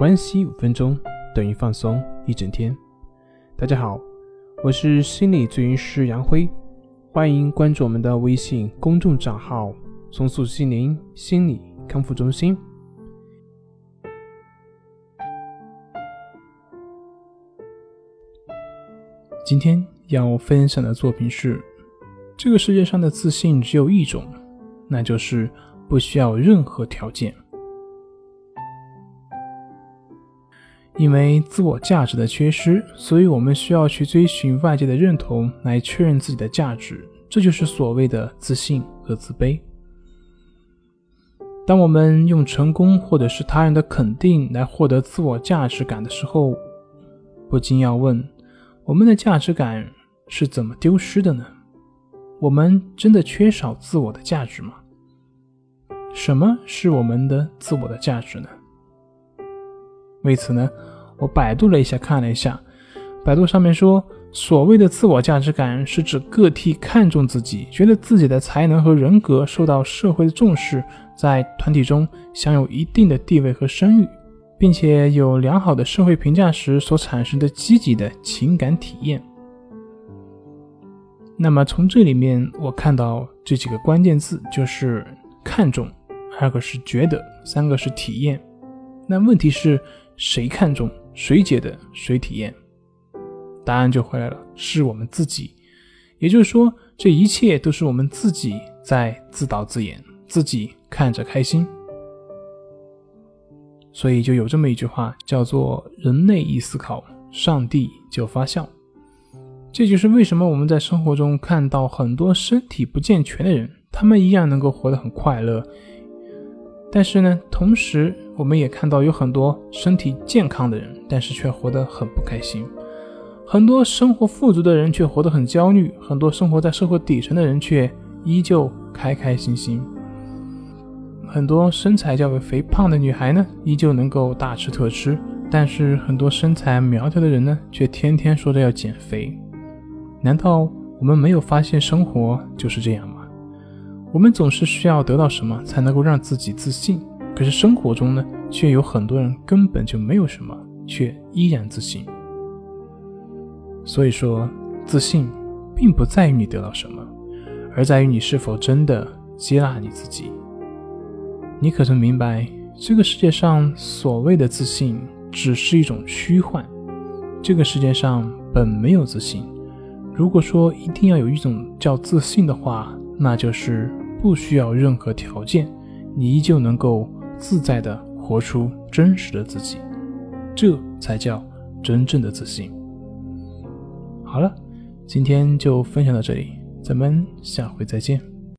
关系五分钟等于放松一整天。大家好，我是心理咨询师杨辉，欢迎关注我们的微信公众账号“松塑心灵心理康复中心”。今天要分享的作品是：这个世界上的自信只有一种，那就是不需要任何条件。因为自我价值的缺失，所以我们需要去追寻外界的认同来确认自己的价值，这就是所谓的自信和自卑。当我们用成功或者是他人的肯定来获得自我价值感的时候，不禁要问：我们的价值感是怎么丢失的呢？我们真的缺少自我的价值吗？什么是我们的自我的价值呢？为此呢？我百度了一下，看了一下，百度上面说，所谓的自我价值感是指个体看重自己，觉得自己的才能和人格受到社会的重视，在团体中享有一定的地位和声誉，并且有良好的社会评价时所产生的积极的情感体验。那么从这里面我看到这几个关键字，就是看重，二个是觉得，三个是体验。那问题是谁看重？谁觉得谁体验？答案就回来了，是我们自己。也就是说，这一切都是我们自己在自导自演，自己看着开心。所以就有这么一句话，叫做“人类一思考，上帝就发笑”。这就是为什么我们在生活中看到很多身体不健全的人，他们一样能够活得很快乐。但是呢，同时我们也看到有很多身体健康的人，但是却活得很不开心；很多生活富足的人却活得很焦虑；很多生活在社会底层的人却依旧开开心心；很多身材较为肥胖的女孩呢，依旧能够大吃特吃；但是很多身材苗条的人呢，却天天说着要减肥。难道我们没有发现生活就是这样？我们总是需要得到什么才能够让自己自信？可是生活中呢，却有很多人根本就没有什么，却依然自信。所以说，自信并不在于你得到什么，而在于你是否真的接纳你自己。你可曾明白，这个世界上所谓的自信只是一种虚幻？这个世界上本没有自信。如果说一定要有一种叫自信的话，那就是。不需要任何条件，你依旧能够自在的活出真实的自己，这才叫真正的自信。好了，今天就分享到这里，咱们下回再见。